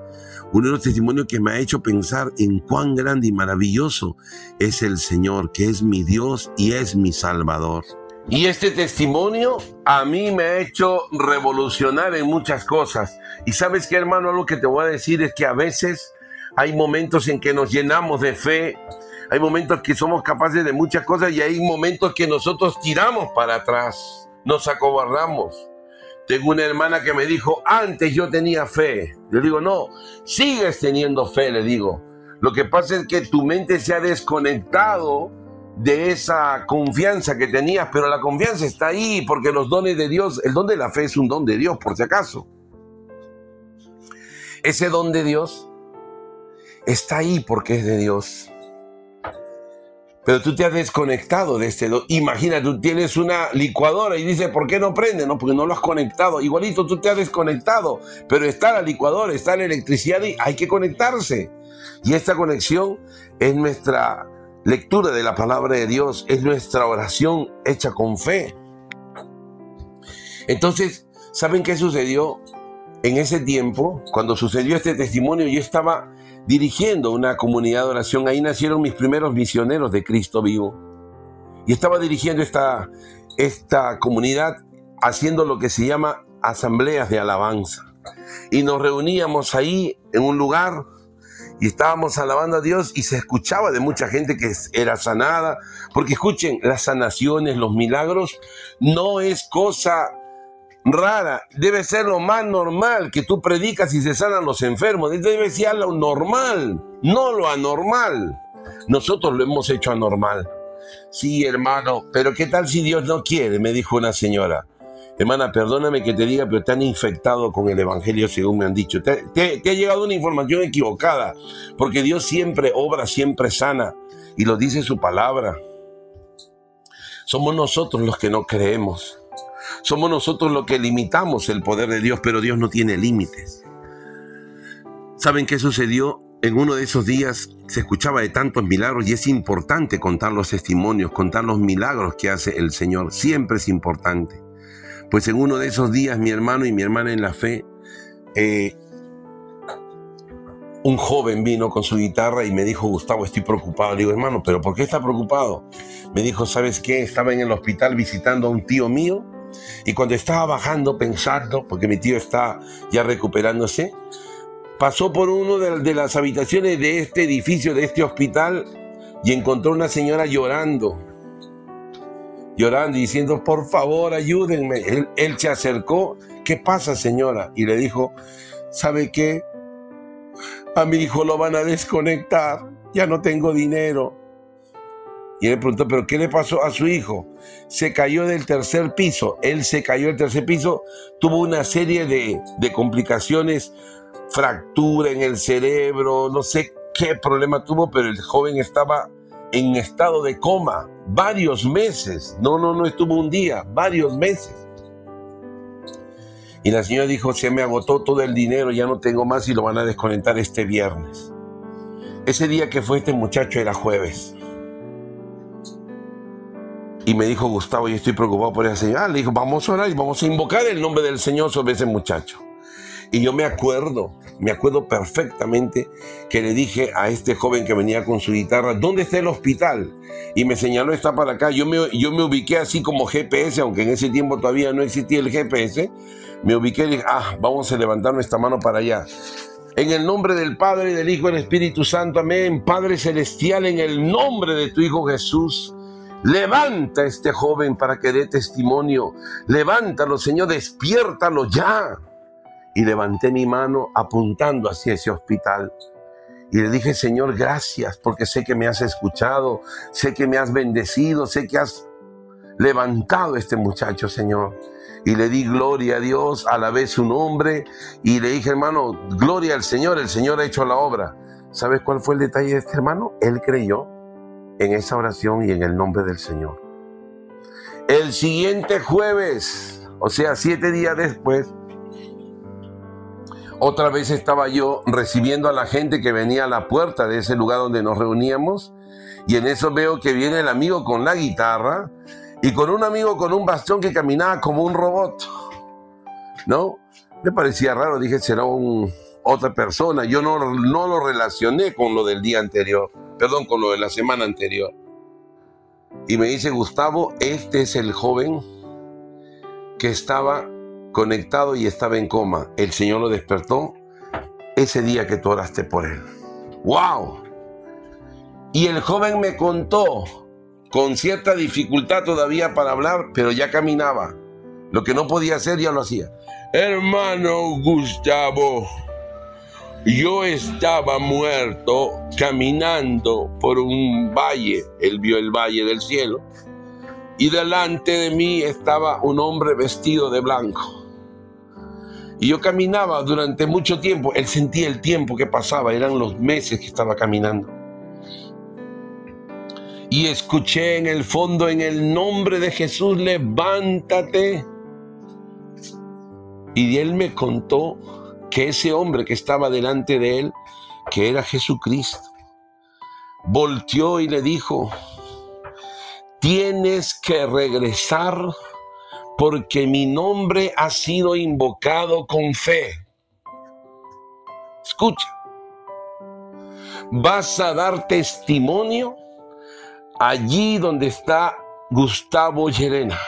Uno de los testimonios que me ha hecho pensar en cuán grande y maravilloso es el Señor, que es mi Dios y es mi Salvador. Y este testimonio a mí me ha hecho revolucionar en muchas cosas. Y sabes qué, hermano, lo que te voy a decir es que a veces hay momentos en que nos llenamos de fe, hay momentos que somos capaces de muchas cosas y hay momentos que nosotros tiramos para atrás, nos acobardamos. Tengo una hermana que me dijo, antes yo tenía fe. Yo digo, no, sigues teniendo fe, le digo. Lo que pasa es que tu mente se ha desconectado de esa confianza que tenías, pero la confianza está ahí porque los dones de Dios, el don de la fe es un don de Dios, por si acaso. Ese don de Dios está ahí porque es de Dios. Pero tú te has desconectado de este don. Imagina, tú tienes una licuadora y dices, ¿por qué no prende? No, porque no lo has conectado. Igualito tú te has desconectado, pero está la licuadora, está la electricidad y hay que conectarse. Y esta conexión es nuestra lectura de la palabra de Dios, es nuestra oración hecha con fe. Entonces, ¿saben qué sucedió? En ese tiempo, cuando sucedió este testimonio, yo estaba dirigiendo una comunidad de oración. Ahí nacieron mis primeros misioneros de Cristo vivo. Y estaba dirigiendo esta, esta comunidad haciendo lo que se llama asambleas de alabanza. Y nos reuníamos ahí en un lugar y estábamos alabando a Dios y se escuchaba de mucha gente que era sanada, porque escuchen, las sanaciones, los milagros, no es cosa rara, debe ser lo más normal que tú predicas y se sanan los enfermos, debe ser lo normal, no lo anormal. Nosotros lo hemos hecho anormal. Sí, hermano, pero ¿qué tal si Dios no quiere? Me dijo una señora. Hermana, perdóname que te diga, pero te han infectado con el Evangelio según me han dicho. Te, te, ha llegado una información equivocada, porque Dios siempre obra, siempre sana, y lo dice su palabra. Somos nosotros los que no creemos. Somos nosotros los que limitamos el poder de Dios, pero Dios no tiene límites. ¿Saben qué sucedió? En uno de esos días se escuchaba de tantos milagros y es importante contar los testimonios, contar los milagros que hace el Señor. Siempre es importante. Pues en uno de esos días mi hermano y mi hermana en la fe, eh, un joven vino con su guitarra y me dijo, Gustavo, estoy preocupado. Le digo, hermano, ¿pero por qué está preocupado? Me dijo, ¿sabes qué? Estaba en el hospital visitando a un tío mío y cuando estaba bajando pensando, porque mi tío está ya recuperándose, pasó por de, de las habitaciones de este edificio, de este hospital, y encontró una señora llorando llorando y diciendo, por favor, ayúdenme. Él, se acercó, ¿qué pasa, señora? Y le dijo, ¿sabe qué? A mi hijo lo van a desconectar, ya no tengo dinero. Y él preguntó, ¿pero qué le pasó a su hijo? Se cayó del tercer piso. Él se cayó del tercer piso, tuvo una serie de complicaciones, fractura en el cerebro, no sé qué problema tuvo, pero el joven estaba en estado de coma varios meses. No, no, no estuvo un día, varios meses. Y la señora dijo, se me agotó todo el dinero, ya no tengo más y lo van a desconectar este viernes. Ese día que fue este muchacho era jueves. Y me dijo, Gustavo, yo estoy preocupado por esa señora. Le dijo, vamos a orar y vamos a invocar el nombre del Señor sobre ese muchacho. Y yo me acuerdo me acuerdo perfectamente que le dije a este joven que venía con su guitarra, ¿dónde está el hospital? Y me señaló, está para acá. Yo me, yo me ubiqué así como GPS, aunque en ese tiempo todavía no existía el GPS. Me ubiqué y dije, ah, vamos a levantar nuestra mano para allá. En el nombre del Padre, y del Hijo y del Espíritu Santo, amén. Padre Celestial, en el nombre de tu Hijo Jesús. Levanta a este joven para que dé testimonio. Levántalo, Señor, despiértalo ya y levanté mi mano apuntando hacia ese hospital. Y le dije, Señor, gracias porque sé que me has escuchado, sé que me has bendecido, sé que has levantado a este muchacho, Señor. Y le di gloria a Dios, a la vez su nombre, y le dije, hermano, gloria al Señor, el Señor ha hecho la obra. ¿Sabes cuál fue el detalle de este hermano? Él creyó en esa oración y en el nombre del Señor. El siguiente jueves, o sea, siete días después, otra vez estaba yo recibiendo a la gente que venía a la puerta de ese lugar donde nos reuníamos y en eso veo que viene el amigo con la guitarra y con un amigo con un bastón que caminaba como un robot. ¿No? Me parecía raro, dije, será un, otra persona. Yo no, no lo relacioné con lo del día anterior, perdón, con lo de la semana anterior. Y me dice, Gustavo, este es el joven que estaba conectado y estaba en coma. El Señor lo despertó ese día que tú oraste por él. ¡Wow! Y el joven me contó, con cierta dificultad todavía para hablar, pero ya caminaba. Lo que no podía hacer ya lo hacía. Hermano Gustavo, yo estaba muerto caminando por un valle. Él vio el valle del cielo. Y delante de mí estaba un hombre vestido de blanco. Y yo caminaba durante mucho tiempo. Él sentía el tiempo que pasaba, eran los meses que estaba caminando. Y escuché en el fondo, en el nombre de Jesús, levántate. Y él me contó que ese hombre que estaba delante de él, que era Jesucristo, volteó y le dijo, tienes que regresar porque mi nombre ha sido invocado con fe. Escucha, vas a dar testimonio allí donde está Gustavo Llerena.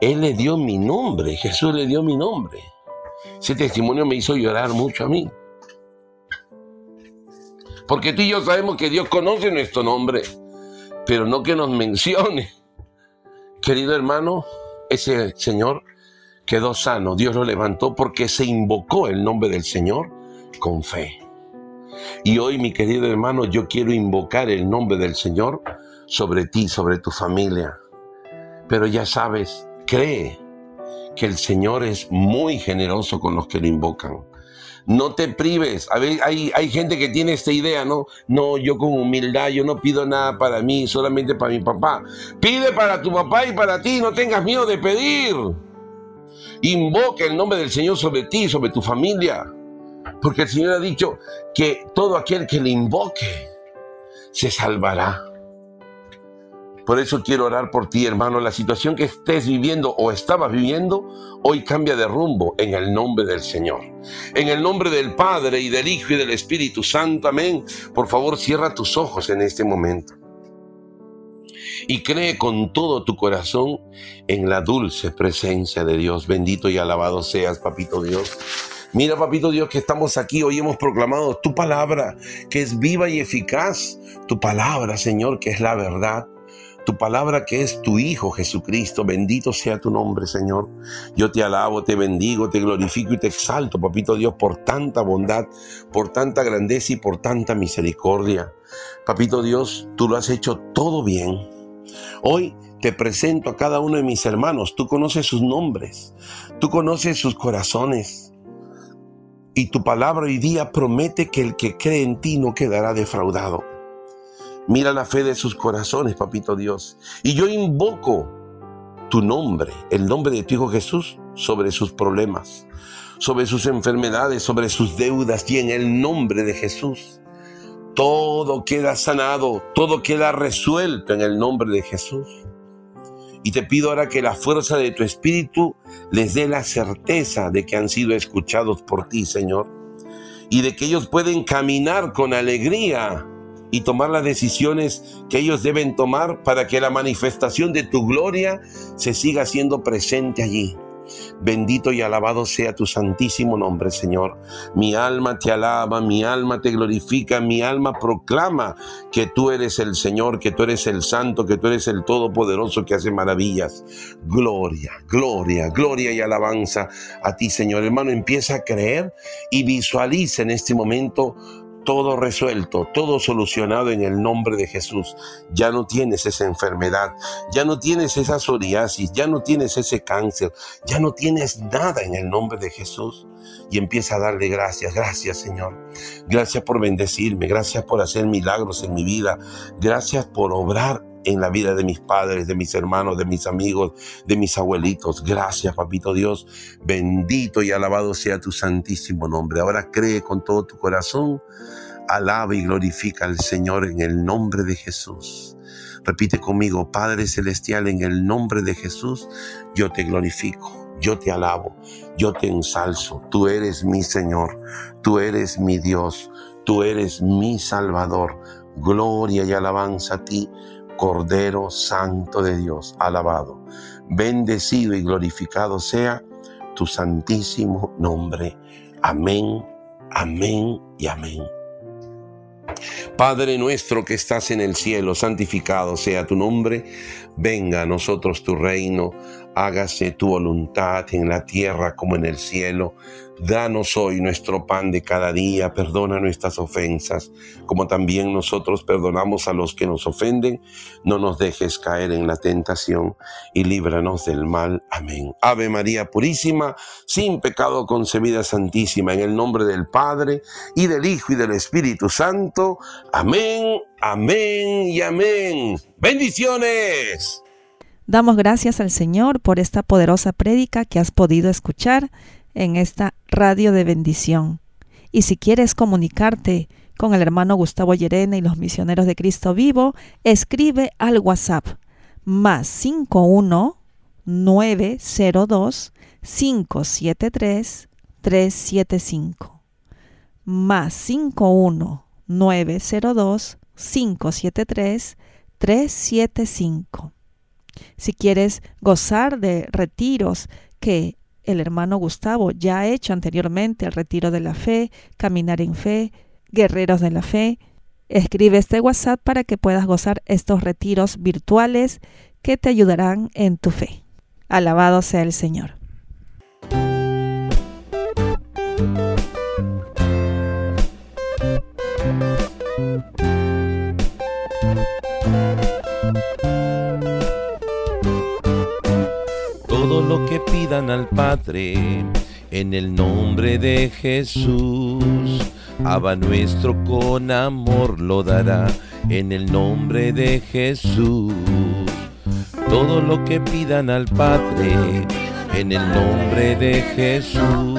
Él le dio mi nombre, Jesús le dio mi nombre. Ese testimonio me hizo llorar mucho a mí. Porque tú y yo sabemos que Dios conoce nuestro nombre, pero no que nos mencione. Querido hermano, ese señor quedó sano. Dios lo levantó porque se invocó el nombre del Señor con fe. Y hoy, mi querido hermano, yo quiero invocar el nombre del Señor sobre ti, sobre tu familia. Pero ya sabes, cree que el Señor es muy generoso con los que lo invocan. No te prives. A ver, hay, hay gente que tiene esta idea, ¿no? No, yo con humildad, yo no pido nada para mí, solamente para mi papá. Pide para tu papá y para ti, no tengas miedo de pedir. Invoca el nombre del Señor sobre ti, sobre tu familia. Porque el Señor ha dicho que todo aquel que le invoque se salvará. Por eso quiero orar por ti, hermano. La situación que estés viviendo o estabas viviendo, hoy cambia de rumbo en el nombre del Señor. En el nombre del Padre y del Hijo y del Espíritu Santo. Amén. Por favor, cierra tus ojos en este momento. Y cree con todo tu corazón en la dulce presencia de Dios. Bendito y alabado seas, papito Dios. Mira, papito Dios, que estamos aquí, hoy hemos proclamado tu palabra, que es viva y eficaz. Tu palabra, Señor, que es la verdad tu palabra que es tu Hijo Jesucristo. Bendito sea tu nombre, Señor. Yo te alabo, te bendigo, te glorifico y te exalto, papito Dios, por tanta bondad, por tanta grandeza y por tanta misericordia. Papito Dios, tú lo has hecho todo bien. Hoy te presento a cada uno de mis hermanos. Tú conoces sus nombres, tú conoces sus corazones. Y tu palabra hoy día promete que el que cree en ti no quedará defraudado. Mira la fe de sus corazones, papito Dios. Y yo invoco tu nombre, el nombre de tu Hijo Jesús, sobre sus problemas, sobre sus enfermedades, sobre sus deudas y en el nombre de Jesús. Todo queda sanado, todo queda resuelto en el nombre de Jesús. Y te pido ahora que la fuerza de tu espíritu les dé la certeza de que han sido escuchados por ti, Señor y de que ellos pueden caminar con alegría y tomar las decisiones que ellos deben tomar para que la manifestación de tu gloria se siga siendo presente allí. Bendito y alabado sea tu santísimo nombre, Señor. Mi alma te alaba, mi alma te glorifica, mi alma proclama que tú eres el Señor, que tú eres el Santo, que tú eres el Todopoderoso que hace maravillas. Gloria, gloria, gloria y alabanza a ti, Señor. Hermano, empieza a creer y visualiza en este momento todo resuelto, todo solucionado en el nombre de Jesús. Ya no tienes esa enfermedad, ya no tienes esa psoriasis, ya no tienes ese cáncer, ya no tienes nada en el nombre de Jesús. Y empieza a darle gracias, gracias Señor. Gracias por bendecirme, gracias por hacer milagros en mi vida, gracias por obrar en la vida de mis padres, de mis hermanos, de mis amigos, de mis abuelitos. Gracias, papito Dios. Bendito y alabado sea tu santísimo nombre. Ahora cree con todo tu corazón. Alaba y glorifica al Señor en el nombre de Jesús. Repite conmigo, Padre Celestial, en el nombre de Jesús, yo te glorifico, yo te alabo, yo te ensalzo. Tú eres mi Señor, tú eres mi Dios, tú eres mi Salvador. Gloria y alabanza a ti Cordero Santo de Dios, alabado, bendecido y glorificado sea tu santísimo nombre. Amén, amén y amén. Padre nuestro que estás en el cielo, santificado sea tu nombre, venga a nosotros tu reino, hágase tu voluntad en la tierra como en el cielo. Danos hoy nuestro pan de cada día, perdona nuestras ofensas, como también nosotros perdonamos a los que nos ofenden. No nos dejes caer en la tentación y líbranos del mal. Amén. Ave María Purísima, sin pecado concebida Santísima, en el nombre del Padre y del Hijo y del Espíritu Santo. Amén, amén y amén. Bendiciones. Damos gracias al Señor por esta poderosa prédica que has podido escuchar en esta radio de bendición. Y si quieres comunicarte con el hermano Gustavo Llerena y los misioneros de Cristo vivo, escribe al WhatsApp más 51 902 573 375 más 51 902 573 375 si quieres gozar de retiros que el hermano Gustavo ya ha hecho anteriormente el retiro de la fe, caminar en fe, guerreros de la fe. Escribe este WhatsApp para que puedas gozar estos retiros virtuales que te ayudarán en tu fe. Alabado sea el Señor. Que pidan al Padre en el nombre de Jesús. Abba nuestro con amor lo dará en el nombre de Jesús. Todo lo que pidan al Padre en el nombre de Jesús.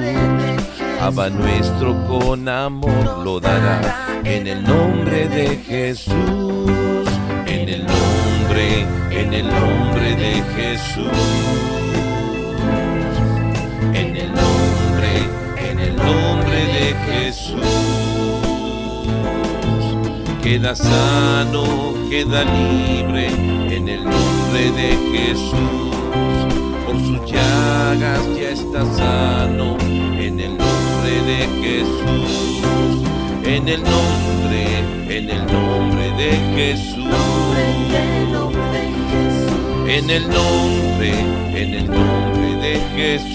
Abba nuestro con amor lo dará en el nombre de Jesús. En el nombre, en el nombre de Jesús. Jesús. Queda sano, queda libre en el nombre de Jesús. Por sus llagas ya está sano en el nombre de Jesús. En el nombre, en el nombre de Jesús. En el nombre, en el nombre de Jesús.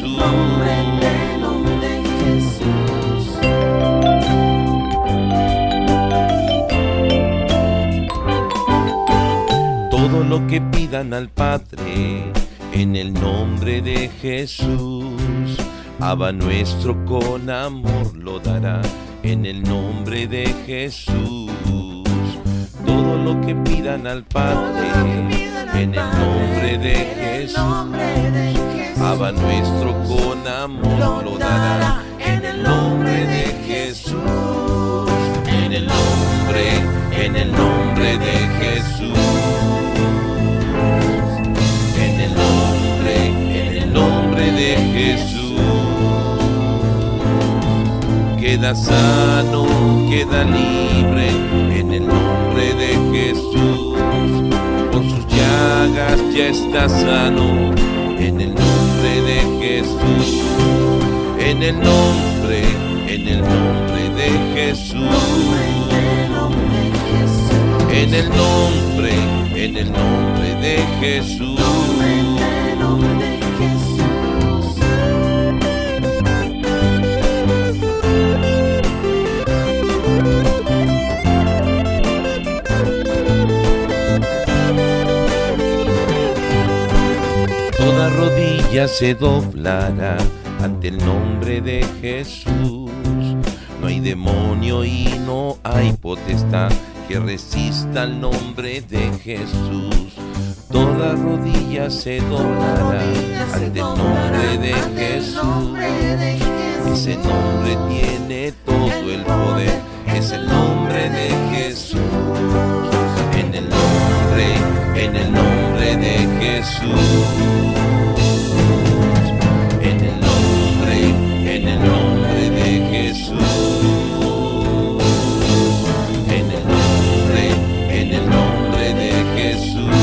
Lo que pidan al Padre. En el nombre de Jesús, Abba nuestro con amor lo dará. En el nombre de Jesús. Todo lo que pidan al Padre. En el nombre de Jesús, Abba nuestro con amor lo dará. en el nombre de Jesús, en el nombre, en el nombre de Jesús, de Jesús. queda sano, queda libre en el nombre de Jesús. Por sus llagas ya está sano en el nombre de Jesús. En el nombre, en el nombre de Jesús. En el nombre, en el nombre de Jesús. Rodilla se doblará ante el nombre de Jesús. No hay demonio y no hay potestad que resista al nombre de Jesús. Toda rodilla se doblará ante el nombre de Jesús. Ese nombre tiene todo el poder, es el nombre de Jesús. En el nombre, en el nombre de Jesús. En el nombre, en el nombre de Jesús.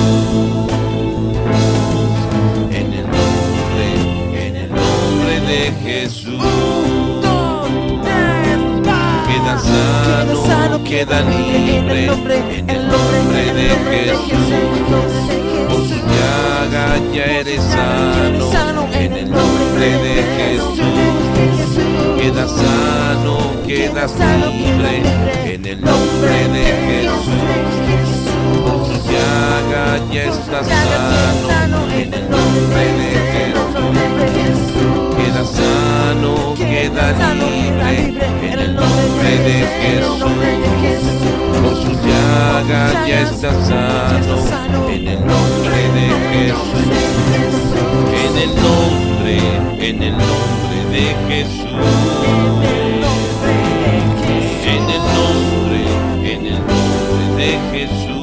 En el nombre, en el nombre de Jesús. Queda sano, queda libre en el nombre de Jesús. Por su llaga ya eres sano en el nombre de Jesús. Queda sano, quedas libre en el nombre de Jesús. Por llaga ya estás sano en el nombre de Jesús. Queda sano, queda libre en el nombre de Jesús. Por su llaga ya estás sano en el nombre de Jesús. En el nombre, en el nombre de Jesús. En el nombre, en el nombre de Jesús.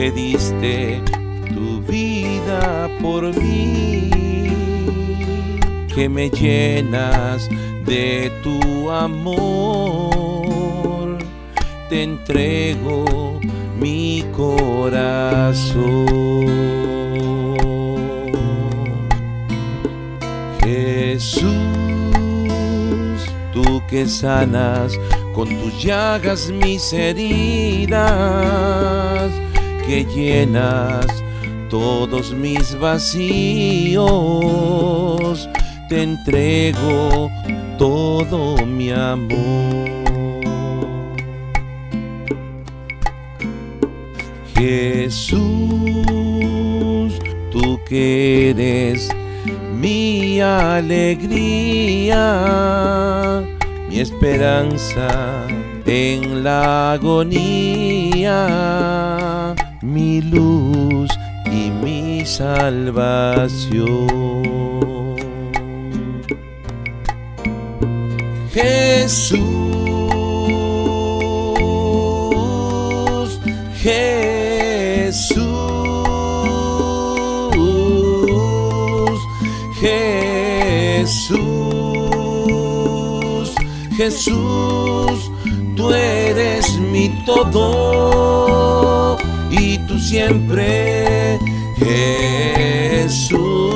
Que diste tu vida por mí, que me llenas de tu amor, te entrego mi corazón. Jesús, tú que sanas con tus llagas mis heridas, que llenas todos mis vacíos, te entrego todo mi amor. Jesús, tú que eres mi alegría, mi esperanza en la agonía, mi luz y mi salvación. Jesús, Jesús, Jesús, Jesús, tú eres mi todo siempre Jesús.